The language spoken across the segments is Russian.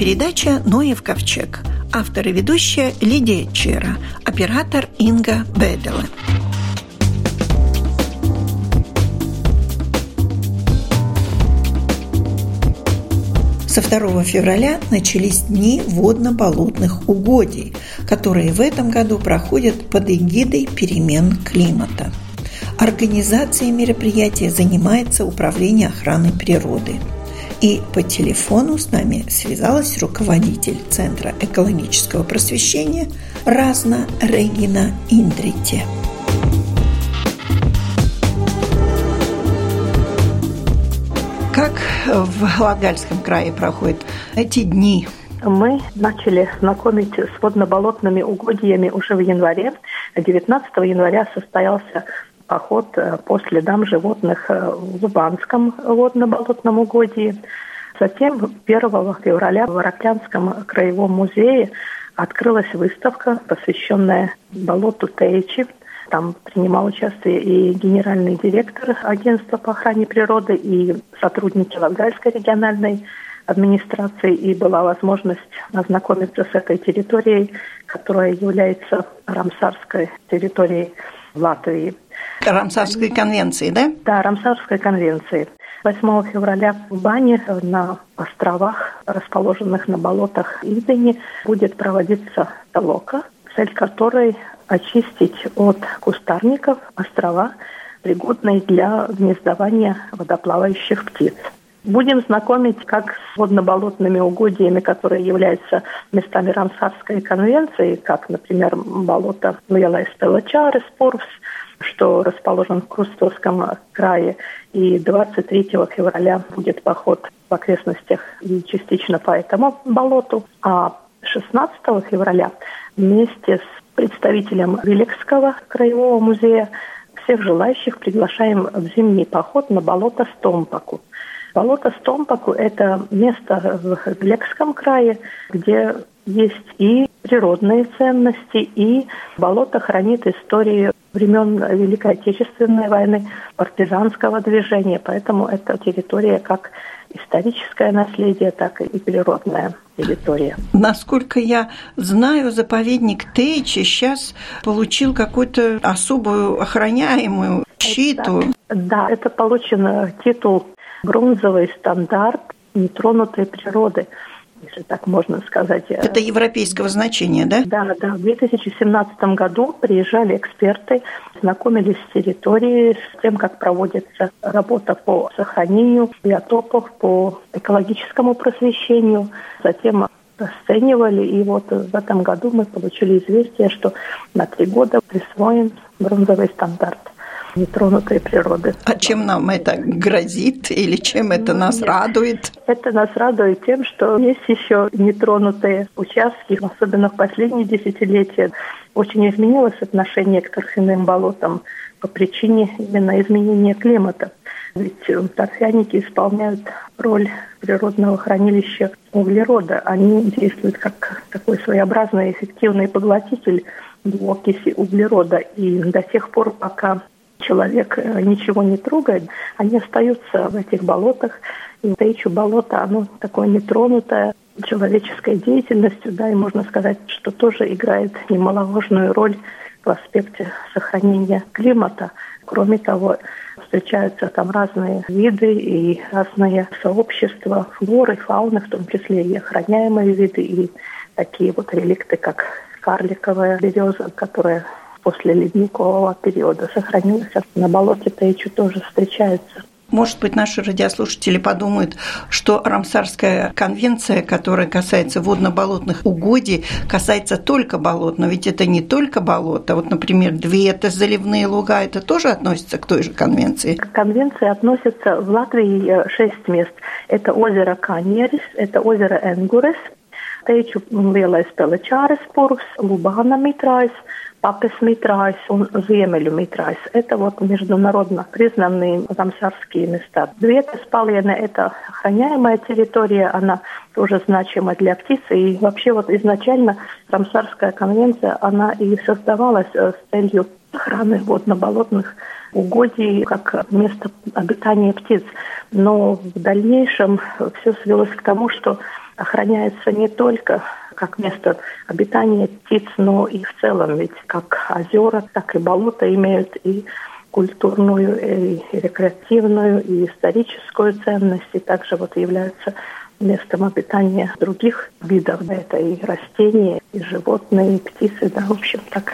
передача «Ноев ковчег». Автор и ведущая Лидия Чера. Оператор Инга Бедела. Со 2 февраля начались дни водно-болотных угодий, которые в этом году проходят под эгидой перемен климата. Организацией мероприятия занимается Управление охраны природы. И по телефону с нами связалась руководитель Центра экологического просвещения Разна Регина Индрите. Как в Латгальском крае проходят эти дни? Мы начали знакомить с водно-болотными угодьями уже в январе. 19 января состоялся поход э, по следам животных э, в Лубанском водно-болотном угодье. Затем 1 февраля в Воропьянском краевом музее открылась выставка, посвященная болоту Тейчи – там принимал участие и генеральный директор агентства по охране природы, и сотрудники Латгальской региональной администрации, и была возможность ознакомиться с этой территорией, которая является Рамсарской территорией Латвии. Рамсарской конвенции, да? Да, Рамсарской конвенции. 8 февраля в Бане на островах, расположенных на болотах Идени, будет проводиться толока, цель которой очистить от кустарников острова, пригодные для гнездования водоплавающих птиц. Будем знакомить как с водно-болотными угодьями, которые являются местами Рамсарской конвенции, как, например, болото Лелая Стеллачарес, Порвс, что расположен в Крустовском крае. И 23 февраля будет поход в окрестностях и частично по этому болоту. А 16 февраля вместе с представителям Вилекского краевого музея. Всех желающих приглашаем в зимний поход на болото Стомпаку. Болото Стомпаку – это место в Вилекском крае, где есть и природные ценности, и болото хранит истории времен Великой Отечественной войны, партизанского движения. Поэтому эта территория как историческое наследие, так и природная территория. Насколько я знаю, заповедник Тейчи сейчас получил какую-то особую охраняемую щиту. Это, да, это получен титул «Бронзовый стандарт нетронутой природы» если так можно сказать. Это европейского значения, да? Да, да. В 2017 году приезжали эксперты, знакомились с территорией, с тем, как проводится работа по сохранению биотопов, по экологическому просвещению. Затем расценивали, и вот в этом году мы получили известие, что на три года присвоен бронзовый стандарт нетронутой природы. А чем нам это грозит или чем это нас Нет. радует? Это нас радует тем, что есть еще нетронутые участки, особенно в последние десятилетия. Очень изменилось отношение к торфяным болотам по причине именно изменения климата. Ведь торфяники исполняют роль природного хранилища углерода. Они действуют как такой своеобразный эффективный поглотитель двуокиси углерода. И до тех пор, пока человек э, ничего не трогает, они остаются в этих болотах. И Тейчу болото, оно такое нетронутое человеческой деятельностью, да, и можно сказать, что тоже играет немаловажную роль в аспекте сохранения климата. Кроме того, встречаются там разные виды и разные сообщества флоры, фауны, в том числе и охраняемые виды, и такие вот реликты, как карликовая береза, которая после ледникового периода сохранилась. На болоте Тейчу тоже встречается. Может быть, наши радиослушатели подумают, что Рамсарская конвенция, которая касается водно-болотных угодий, касается только болот, но ведь это не только болото. Вот, например, две это заливные луга, это тоже относится к той же конвенции? К конвенции относятся в Латвии э, шесть мест. Это озеро Каньерис, это озеро Энгурес, Teiču Lielais Pelečāres purvs, Lubāna mitrājs, Papes mitrājs, un Ziemeļu mitrājs. Это вот международно признанные рамсарские места. Dvietes paliene – это охраняемая территория, она тоже значима для птицы. И вообще вот изначально Рамсарская конвенция, она и создавалась э, с целью охраны водно-болотных угодий как место обитания птиц. Но в дальнейшем все свелось к тому, что охраняется не только как место обитания птиц, но и в целом, ведь как озера, так и болота имеют и культурную, и рекреативную, и историческую ценность, и также вот являются местом обитания других видов. Это и растения, и животные, и птицы. Да, в общем, так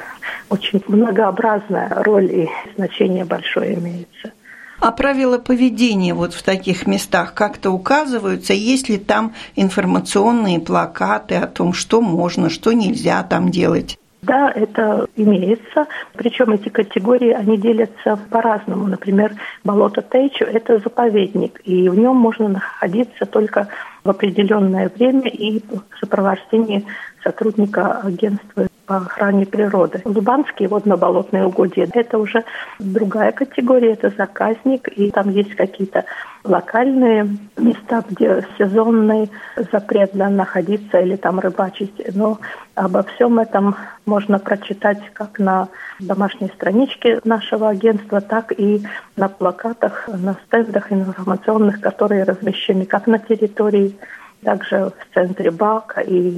очень многообразная роль и значение большое имеется. А правила поведения вот в таких местах как-то указываются? Есть ли там информационные плакаты о том, что можно, что нельзя там делать? Да, это имеется. Причем эти категории, они делятся по-разному. Например, болото Тейчу – это заповедник, и в нем можно находиться только в определенное время и в сопровождении сотрудника агентства по охране природы. Лубанские водно-болотные угодья – это уже другая категория, это заказник, и там есть какие-то локальные места, где сезонный запрет да, находиться или там рыбачить. Но обо всем этом можно прочитать как на домашней страничке нашего агентства, так и на плакатах, на стендах информационных, которые размещены как на территории, также в центре Бака или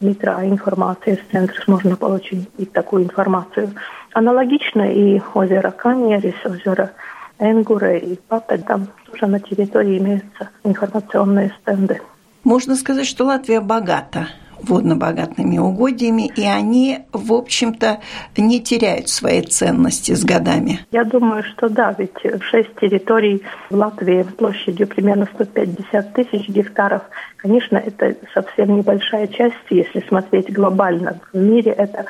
метра информации с центра можно получить и такую информацию. Аналогично и озеро Каньерис, озеро Энгуре и Папе, там тоже на территории имеются информационные стенды. Можно сказать, что Латвия богата водно-богатыми угодьями, и они, в общем-то, не теряют своей ценности с годами. Я думаю, что да, ведь шесть территорий в Латвии площадью примерно 150 тысяч гектаров, конечно, это совсем небольшая часть, если смотреть глобально. В мире это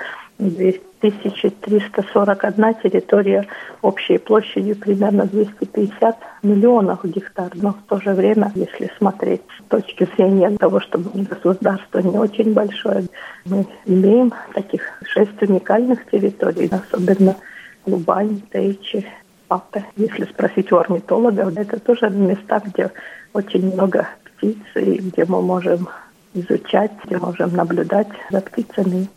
2341 территория общей площадью примерно 250 миллионов гектар. Но в то же время, если смотреть с точки зрения того, что государство не очень большое, мы имеем таких шесть уникальных территорий, особенно Лубань, Тейчи, Папе. Если спросить у орнитологов, это тоже места, где очень много птиц, и где мы можем изучать, где можем наблюдать за птицами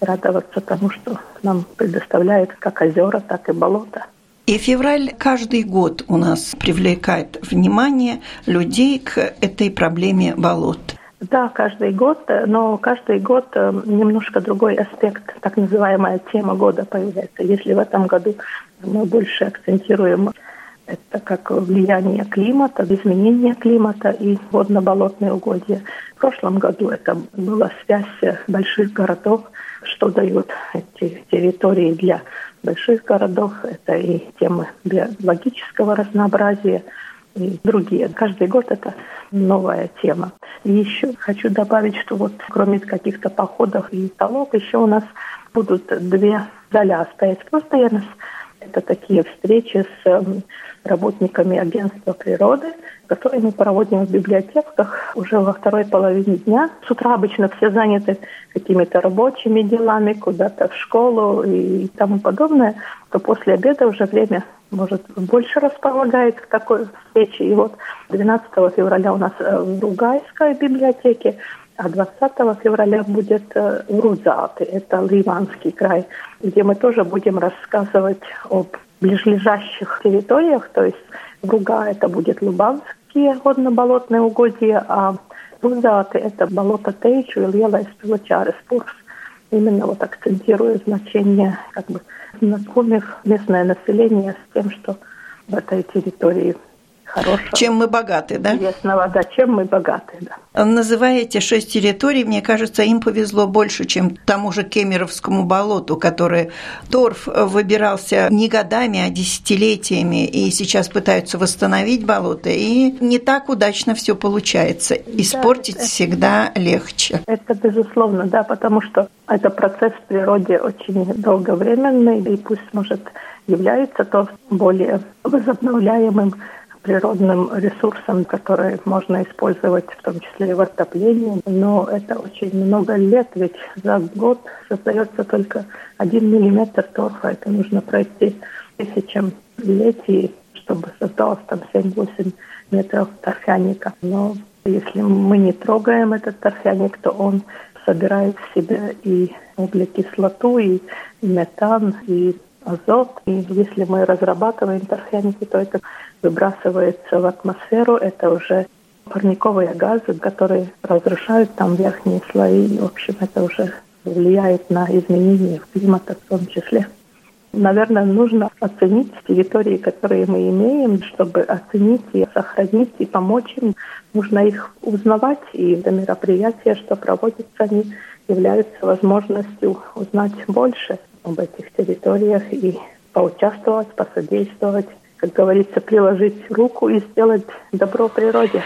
радоваться тому, что нам предоставляет как озера, так и болото. И февраль каждый год у нас привлекает внимание людей к этой проблеме болот. Да, каждый год, но каждый год э, немножко другой аспект, так называемая тема года появляется. Если в этом году мы больше акцентируем это как влияние климата, изменение климата и водно-болотные угодья. В прошлом году это была связь больших городов что дают эти территории для больших городов. Это и темы биологического разнообразия, и другие. Каждый год это новая тема. И еще хочу добавить, что вот кроме каких-то походов и столов, еще у нас будут две заля стоять постоянно. Это такие встречи с работниками агентства природы, которые мы проводим в библиотеках уже во второй половине дня. С утра обычно все заняты какими-то рабочими делами, куда-то в школу и тому подобное, то после обеда уже время может больше располагает к такой встрече. И вот 12 февраля у нас э, в Ругайской библиотеке, а 20 февраля будет э, в Рузаты, это Ливанский край, где мы тоже будем рассказывать об ближайших территориях, то есть Руга это будет Лубанские водно-болотные угодья, а Рузаты это болото Тейчу и Лелais Пилочарес Пурс. Именно вот акцентируя значение, как бы знакомив местное население с тем, что в этой территории хорошего. Чем мы богаты, да? Ясного, да, чем мы богаты, да. Называя эти шесть территорий, мне кажется, им повезло больше, чем тому же Кемеровскому болоту, которое торф выбирался не годами, а десятилетиями, и сейчас пытаются восстановить болото, и не так удачно все получается. Испортить да, это, всегда легче. Это безусловно, да, потому что это процесс в природе очень долговременный, и пусть, может, является то более возобновляемым природным ресурсом, который можно использовать в том числе и в отоплении. Но это очень много лет, ведь за год создается только один миллиметр торфа. Это нужно пройти тысячам летий, чтобы создалось там 7-8 метров торфяника. Но если мы не трогаем этот торфяник, то он собирает в себя и углекислоту, и метан, и азот. И если мы разрабатываем торфяники, то это выбрасывается в атмосферу, это уже парниковые газы, которые разрушают там верхние слои. В общем, это уже влияет на изменения климата в том числе. Наверное, нужно оценить территории, которые мы имеем, чтобы оценить и сохранить и помочь им. Нужно их узнавать, и это мероприятия, что проводятся, они являются возможностью узнать больше об этих территориях и поучаствовать, посодействовать, как говорится, приложить руку и сделать добро природе.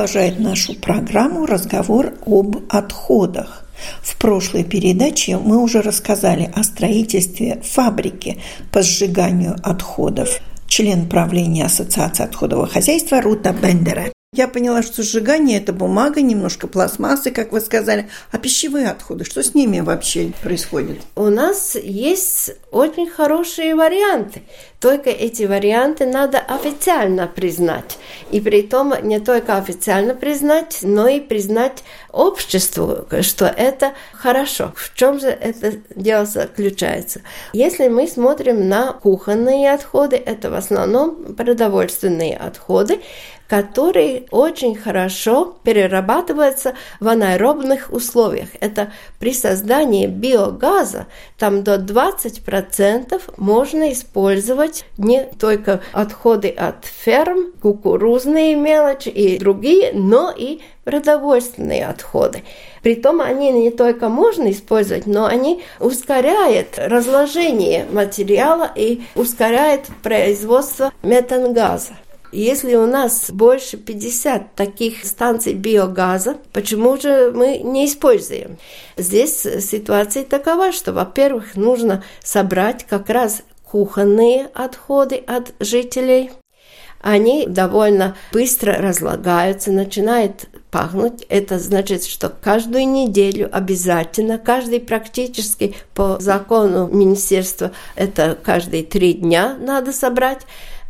Продолжает нашу программу разговор об отходах. В прошлой передаче мы уже рассказали о строительстве фабрики по сжиганию отходов. Член правления Ассоциации отходового хозяйства Рута Бендера. Я поняла, что сжигание – это бумага, немножко пластмассы, как вы сказали. А пищевые отходы, что с ними вообще происходит? У нас есть очень хорошие варианты. Только эти варианты надо официально признать. И при том не только официально признать, но и признать обществу, что это хорошо. В чем же это дело заключается? Если мы смотрим на кухонные отходы, это в основном продовольственные отходы, которые очень хорошо перерабатываются в анаэробных условиях. Это при создании биогаза там до 20% можно использовать не только отходы от ферм, кукурузные мелочи и другие, но и продовольственные отходы. Притом они не только можно использовать, но они ускоряют разложение материала и ускоряют производство метангаза. Если у нас больше 50 таких станций биогаза, почему же мы не используем? Здесь ситуация такова, что, во-первых, нужно собрать как раз кухонные отходы от жителей. Они довольно быстро разлагаются, начинают пахнуть. Это значит, что каждую неделю обязательно, каждый практически по закону министерства, это каждые три дня надо собрать.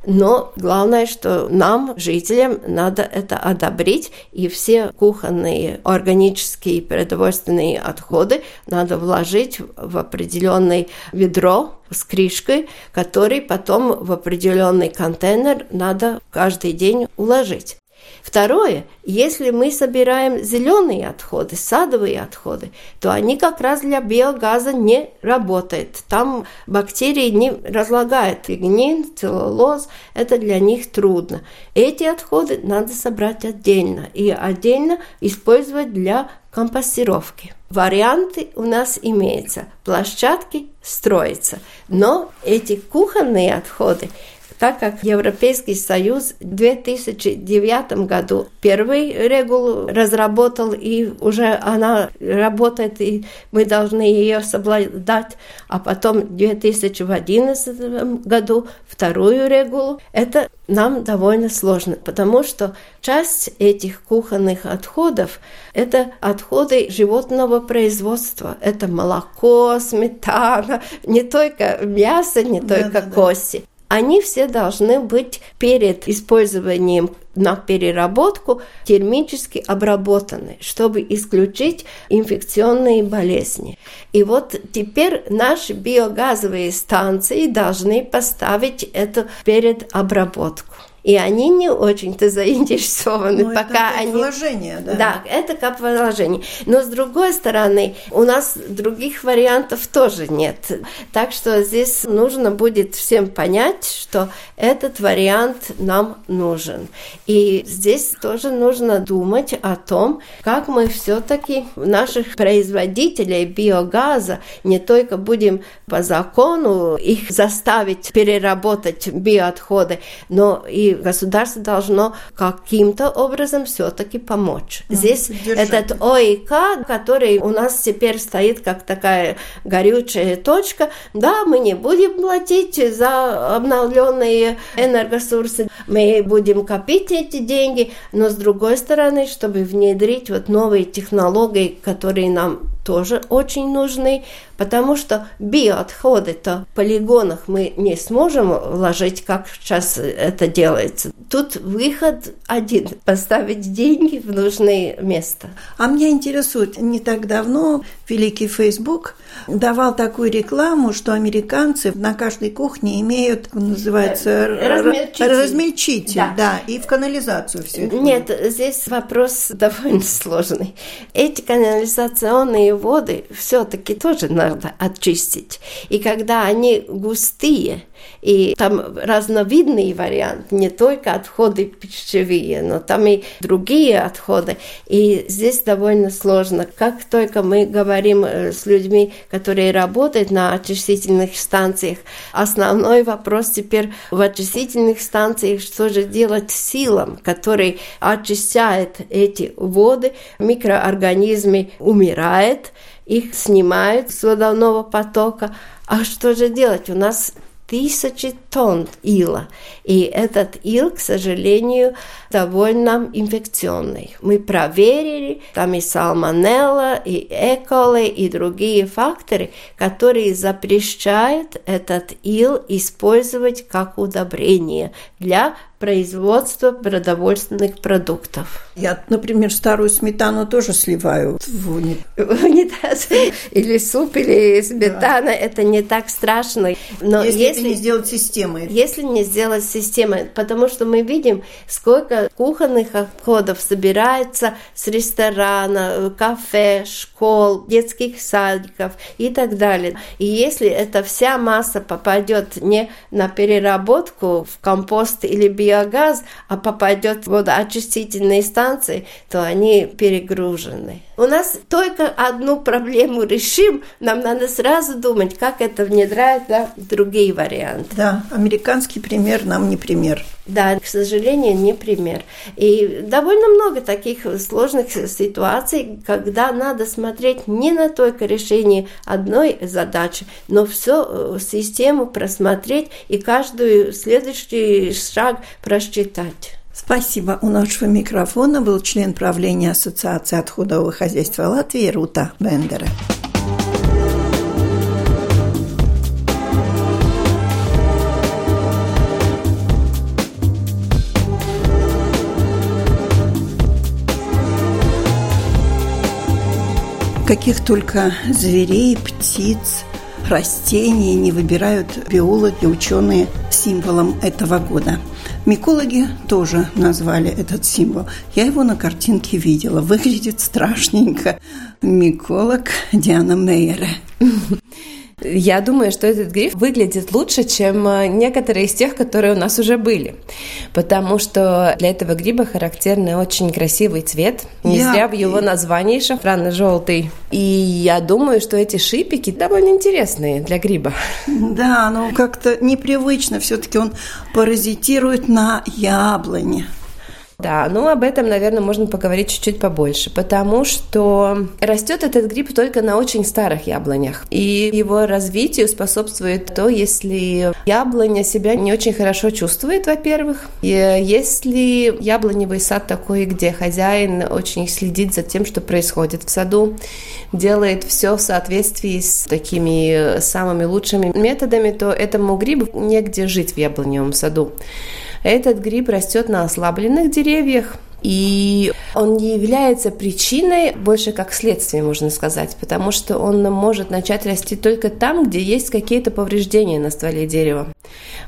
Но главное, что нам, жителям, надо это одобрить, и все кухонные органические продовольственные отходы надо вложить в определенное ведро с крышкой, который потом в определенный контейнер надо каждый день уложить. Второе, если мы собираем зеленые отходы, садовые отходы, то они как раз для биогаза не работают. Там бактерии не разлагают лигнин, целлулоз, это для них трудно. Эти отходы надо собрать отдельно и отдельно использовать для компостировки. Варианты у нас имеются. Площадки строятся. Но эти кухонные отходы так как Европейский Союз в 2009 году первый регулу разработал, и уже она работает, и мы должны ее соблюдать, а потом в 2011 году вторую регулу, это нам довольно сложно, потому что часть этих кухонных отходов – это отходы животного производства. Это молоко, сметана, не только мясо, не только да, кости они все должны быть перед использованием на переработку термически обработаны, чтобы исключить инфекционные болезни. И вот теперь наши биогазовые станции должны поставить это перед обработку. И они не очень-то заинтересованы, ну, пока это они... вложение, да. Да, это как вложение. Но с другой стороны, у нас других вариантов тоже нет. Так что здесь нужно будет всем понять, что этот вариант нам нужен. И здесь тоже нужно думать о том, как мы все-таки наших производителей биогаза не только будем по закону их заставить переработать биоотходы, но и государство должно каким-то образом все-таки помочь. Да, Здесь поддержать. этот ОИК, который у нас теперь стоит как такая горючая точка, да, мы не будем платить за обновленные энергоресурсы, мы будем копить эти деньги, но с другой стороны, чтобы внедрить вот новые технологии, которые нам тоже очень нужны, потому что биоотходы-то в полигонах мы не сможем вложить, как сейчас это делается. Тут выход один – поставить деньги в нужное место. А меня интересует, не так давно великий Facebook давал такую рекламу, что американцы на каждой кухне имеют, называется, размельчитель, размельчитель да. да, и в канализацию все. Нет, здесь вопрос довольно сложный. Эти канализационные воды все-таки тоже надо очистить. И когда они густые, и там разновидный вариант, не только отходы пищевые, но там и другие отходы. И здесь довольно сложно. Как только мы говорим э, с людьми, которые работают на очистительных станциях, основной вопрос теперь в очистительных станциях, что же делать силам, которые очищают эти воды, микроорганизмы умирают, их снимают с водяного потока. А что же делать? У нас тысячи тонн ила. И этот ил, к сожалению, довольно инфекционный. Мы проверили, там и сальмонелла, и эколы, и другие факторы, которые запрещают этот ил использовать как удобрение для производства продовольственных продуктов. Я, например, старую сметану тоже сливаю в унитаз. Или суп, или сметана. Да. Это не так страшно. Но если, если не сделать системой. Если не сделать системой. Потому что мы видим, сколько кухонных отходов собирается с ресторана, кафе, школ, детских садиков и так далее. И если эта вся масса попадет не на переработку в компост или био биогаз, а попадет в водоочистительные станции, то они перегружены. У нас только одну проблему решим, нам надо сразу думать, как это внедрять да, в другие варианты. Да, американский пример нам не пример. Да, к сожалению, не пример. И довольно много таких сложных ситуаций, когда надо смотреть не на только решение одной задачи, но всю э, систему просмотреть и каждую следующий шаг просчитать. Спасибо. У нашего микрофона был член правления Ассоциации отходового хозяйства Латвии Рута Бендера. Каких только зверей, птиц, растений не выбирают биологи, ученые символом этого года. Микологи тоже назвали этот символ. Я его на картинке видела. Выглядит страшненько. Миколог Диана Мейере. Я думаю, что этот гриф выглядит лучше, чем э, некоторые из тех, которые у нас уже были. Потому что для этого гриба характерный очень красивый цвет. Не я... зря в его названии шафранно-желтый. И я думаю, что эти шипики довольно интересные для гриба. Да, но как-то непривычно. Все-таки он паразитирует на яблоне. Да, ну об этом, наверное, можно поговорить чуть-чуть побольше, потому что растет этот гриб только на очень старых яблонях, и его развитию способствует то, если яблоня себя не очень хорошо чувствует, во-первых, и если яблоневый сад такой, где хозяин очень следит за тем, что происходит в саду, делает все в соответствии с такими самыми лучшими методами, то этому грибу негде жить в яблоневом саду. Этот гриб растет на ослабленных деревьях, И он не является причиной, больше как следствие, можно сказать, потому что он может начать расти только там, где есть какие-то повреждения на стволе дерева.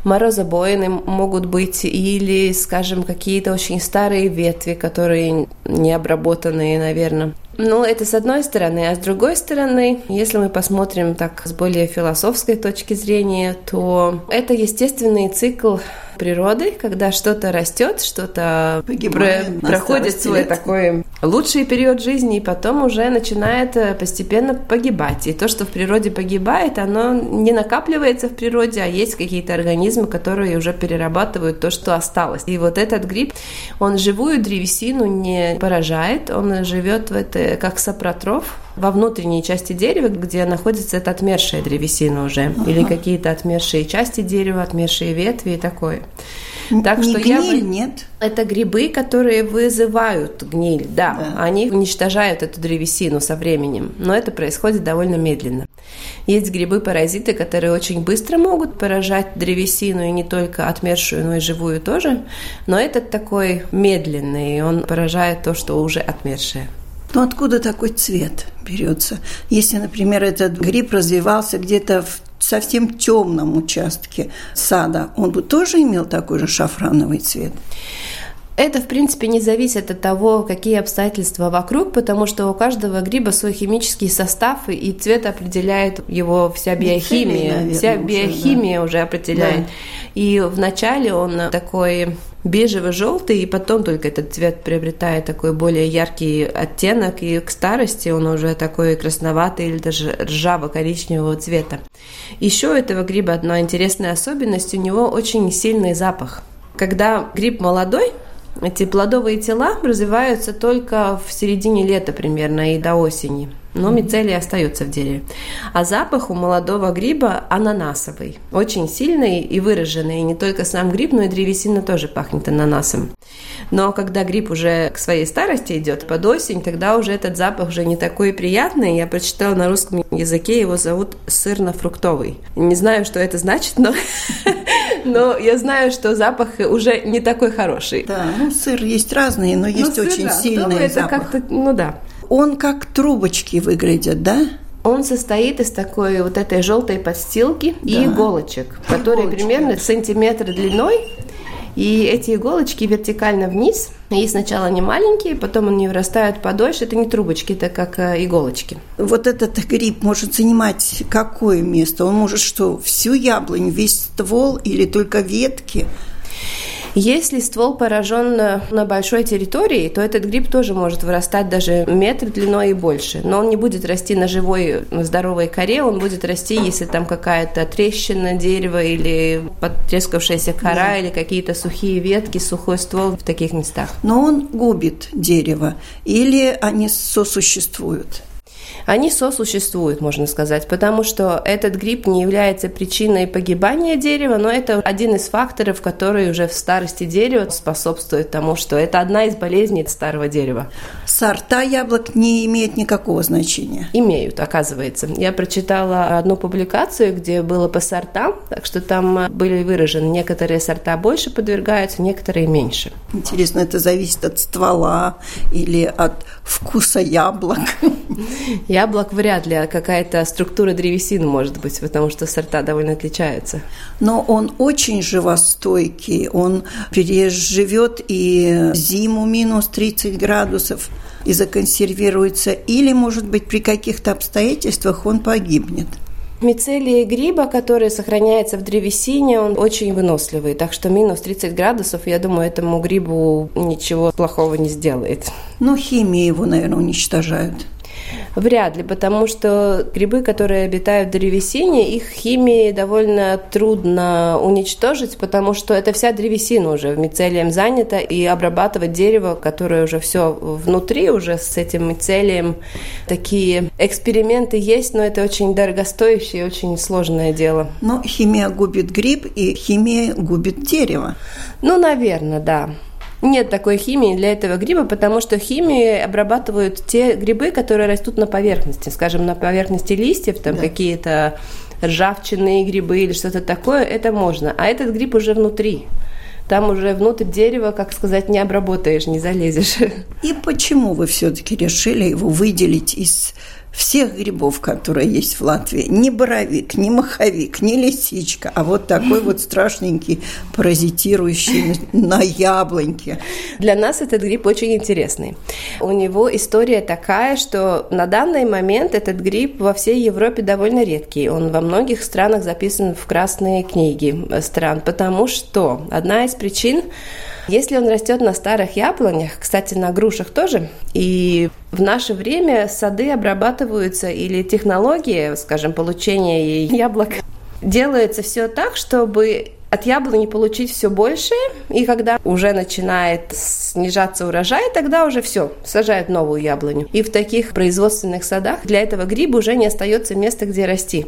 Морозобоины могут быть или, скажем, какие-то очень старые ветви, которые не обработанные, наверное. Ну, это с одной стороны. А с другой стороны, если мы посмотрим так с более философской точки зрения, то это естественный цикл природы, когда что-то растет, что-то про- проходит свой такой лучший период жизни, и потом уже начинает э, постепенно погибать. И то, что в природе погибает, оно не накапливается в природе, а есть какие-то организмы, которые уже перерабатывают то, что осталось. И вот этот гриб, он живую древесину не поражает, он живет в это как сапротроф, во внутренней части дерева, где находится эта отмершая древесина уже, ага. или какие-то отмершие части дерева, отмершие ветви и такое. Так не что гниль, я бы... нет? Это грибы, которые вызывают гниль, да. да. Они уничтожают эту древесину со временем, но это происходит довольно медленно. Есть грибы-паразиты, которые очень быстро могут поражать древесину, и не только отмершую, но и живую тоже. Но этот такой медленный, он поражает то, что уже отмершее. Но откуда такой цвет берется? Если, например, этот гриб развивался где-то в совсем темном участке сада, он бы тоже имел такой же шафрановый цвет? Это, в принципе, не зависит от того, какие обстоятельства вокруг, потому что у каждого гриба свой химический состав, и цвет определяет его вся биохимия. наверное, вся биохимия уже, да. уже определяет. Да. И вначале он такой бежево-желтый, и потом только этот цвет приобретает такой более яркий оттенок, и к старости он уже такой красноватый или даже ржаво-коричневого цвета. Еще у этого гриба одна интересная особенность, у него очень сильный запах. Когда гриб молодой, эти плодовые тела развиваются только в середине лета примерно и до осени но мицелий остается в дереве. А запах у молодого гриба ананасовый, очень сильный и выраженный. И не только сам гриб, но и древесина тоже пахнет ананасом. Но когда гриб уже к своей старости идет под осень, тогда уже этот запах уже не такой приятный. Я прочитала на русском языке, его зовут сырно-фруктовый. Не знаю, что это значит, но, но я знаю, что запах уже не такой хороший. Да, ну сыр есть разные, но есть ну, очень сильный да, запах. ну да он как трубочки выглядит, да? Он состоит из такой вот этой желтой подстилки да. и иголочек, которые Иголочки. примерно сантиметр длиной. И эти иголочки вертикально вниз. И сначала они маленькие, потом они вырастают подольше. Это не трубочки, это как э, иголочки. Вот этот гриб может занимать какое место? Он может что, всю яблонь, весь ствол или только ветки? Если ствол поражен на большой территории, то этот гриб тоже может вырастать даже метр длиной и больше. Но он не будет расти на живой здоровой коре, он будет расти, если там какая-то трещина дерева или потрескавшаяся кора да. или какие-то сухие ветки, сухой ствол в таких местах. Но он губит дерево или они сосуществуют? Они сосуществуют, можно сказать, потому что этот гриб не является причиной погибания дерева, но это один из факторов, который уже в старости дерева способствует тому, что это одна из болезней старого дерева. Сорта яблок не имеют никакого значения? Имеют, оказывается. Я прочитала одну публикацию, где было по сортам, так что там были выражены некоторые сорта больше подвергаются, некоторые меньше. Интересно, это зависит от ствола или от вкуса яблок? Яблок вряд ли, а какая-то структура древесины может быть, потому что сорта довольно отличаются. Но он очень живостойкий, он переживет и зиму минус 30 градусов и законсервируется, или, может быть, при каких-то обстоятельствах он погибнет. Мицелий гриба, который сохраняется в древесине, он очень выносливый. Так что минус 30 градусов, я думаю, этому грибу ничего плохого не сделает. Ну, химии его, наверное, уничтожают. Вряд ли, потому что грибы, которые обитают в древесине, их химии довольно трудно уничтожить, потому что это вся древесина уже в мицелием занята, и обрабатывать дерево, которое уже все внутри, уже с этим мицелием, такие эксперименты есть, но это очень дорогостоящее и очень сложное дело. Но химия губит гриб, и химия губит дерево. Ну, наверное, да. Нет такой химии для этого гриба, потому что химией обрабатывают те грибы, которые растут на поверхности, скажем, на поверхности листьев, там да. какие-то ржавчинные грибы или что-то такое, это можно. А этот гриб уже внутри. там уже внутрь дерева, как сказать, не обработаешь, не залезешь. И почему вы все-таки решили его выделить из всех грибов, которые есть в Латвии. Не боровик, не маховик, не лисичка, а вот такой вот страшненький, паразитирующий на яблоньке. Для нас этот гриб очень интересный. У него история такая, что на данный момент этот гриб во всей Европе довольно редкий. Он во многих странах записан в красные книги стран, потому что одна из причин если он растет на старых яблонях, кстати, на грушах тоже, и в наше время сады обрабатываются или технологии, скажем, получения яблок делается все так, чтобы от яблони получить все больше, и когда уже начинает снижаться урожай, тогда уже все, сажают новую яблоню. И в таких производственных садах для этого гриба уже не остается места, где расти.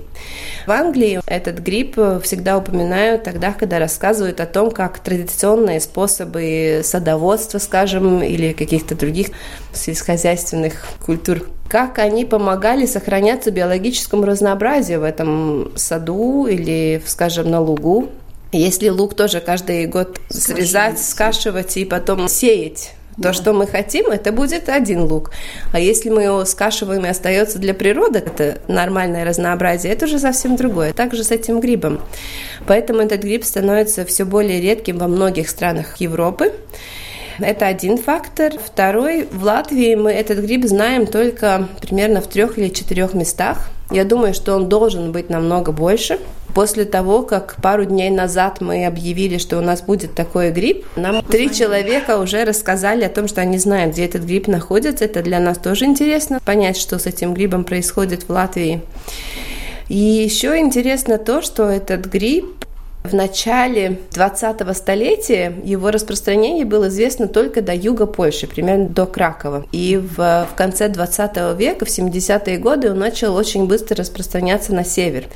В Англии этот гриб всегда упоминают тогда, когда рассказывают о том, как традиционные способы садоводства, скажем, или каких-то других сельскохозяйственных культур как они помогали сохраняться биологическому разнообразию в этом саду или, скажем, на лугу. Если лук тоже каждый год срезать, скашивать и потом сеять, то, да. что мы хотим, это будет один лук. А если мы его скашиваем и остается для природы, это нормальное разнообразие, это уже совсем другое. Также с этим грибом. Поэтому этот гриб становится все более редким во многих странах Европы. Это один фактор. Второй, в Латвии мы этот гриб знаем только примерно в трех или четырех местах. Я думаю, что он должен быть намного больше. После того, как пару дней назад мы объявили, что у нас будет такой грипп, нам три человека уже рассказали о том, что они знают, где этот грипп находится. Это для нас тоже интересно, понять, что с этим грибом происходит в Латвии. И еще интересно то, что этот гриб в начале 20-го столетия его распространение было известно только до юга Польши, примерно до Кракова. И в, в конце 20 века, в 70-е годы, он начал очень быстро распространяться на север.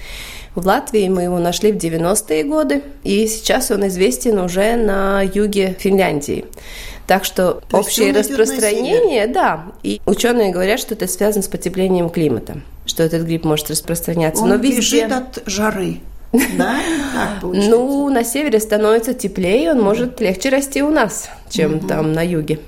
В Латвии мы его нашли в 90-е годы, и сейчас он известен уже на юге Финляндии. Так что То общее распространение, да. И ученые говорят, что это связано с потеплением климата, что этот гриб может распространяться. Он Но везде... бежит от жары. Да, получается. Ну, на севере становится теплее, он может легче расти у нас, чем там на юге.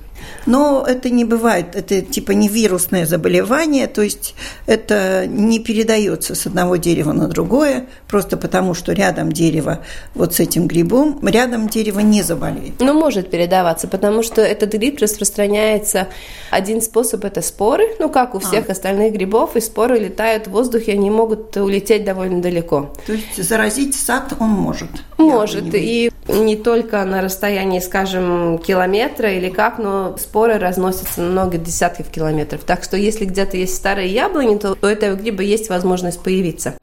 Но это не бывает, это типа не вирусное заболевание, то есть это не передается с одного дерева на другое, просто потому что рядом дерево вот с этим грибом, рядом дерево не заболеет. Ну, может передаваться, потому что этот гриб распространяется, один способ – это споры, ну, как у а. всех а. остальных грибов, и споры летают в воздухе, они могут улететь довольно далеко. То есть заразить сад он может? Может, и не только на расстоянии, скажем, километра или как, но споры разносятся на много десятков километров. Так что если где-то есть старые яблони, то у этого гриба есть возможность появиться.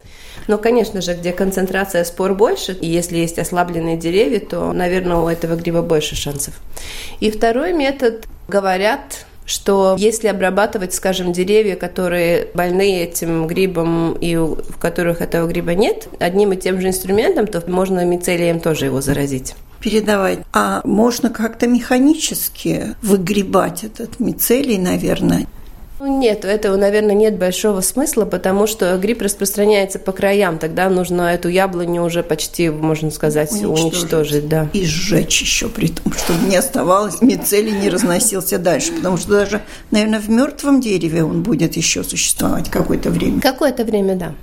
Но, конечно же, где концентрация спор больше, и если есть ослабленные деревья, то, наверное, у этого гриба больше шансов. И второй метод, говорят, что если обрабатывать, скажем, деревья, которые больны этим грибом и в которых этого гриба нет, одним и тем же инструментом, то можно мицелием тоже его заразить передавать. А можно как-то механически выгребать этот мицелий, наверное. Ну, нет, этого, наверное, нет большого смысла, потому что гриб распространяется по краям. Тогда нужно эту яблоню уже почти, можно сказать, уничтожить, уничтожить да. И сжечь еще, при том, чтобы не оставалось, мицелий не разносился дальше. Потому что даже, наверное, в мертвом дереве он будет еще существовать какое-то время. Какое-то время, да.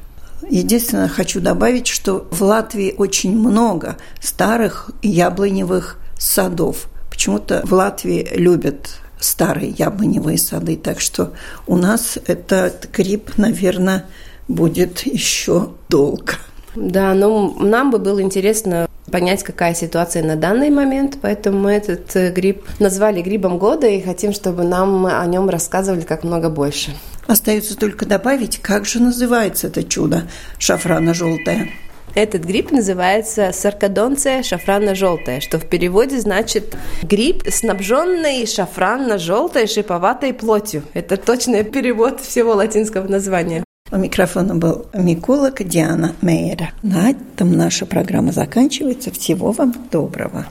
Единственное, хочу добавить, что в Латвии очень много старых яблоневых садов. Почему-то в Латвии любят старые яблоневые сады, так что у нас этот гриб, наверное, будет еще долго. Да, но нам бы было интересно понять, какая ситуация на данный момент, поэтому мы этот гриб назвали грибом года и хотим, чтобы нам о нем рассказывали как много больше. Остается только добавить, как же называется это чудо шафрано-желтое. Этот гриб называется саркадонция шафранно-желтая, что в переводе значит гриб, снабженный шафранно-желтой шиповатой плотью. Это точный перевод всего латинского названия. У микрофона был миколог Диана Мейера. На этом наша программа заканчивается. Всего вам доброго.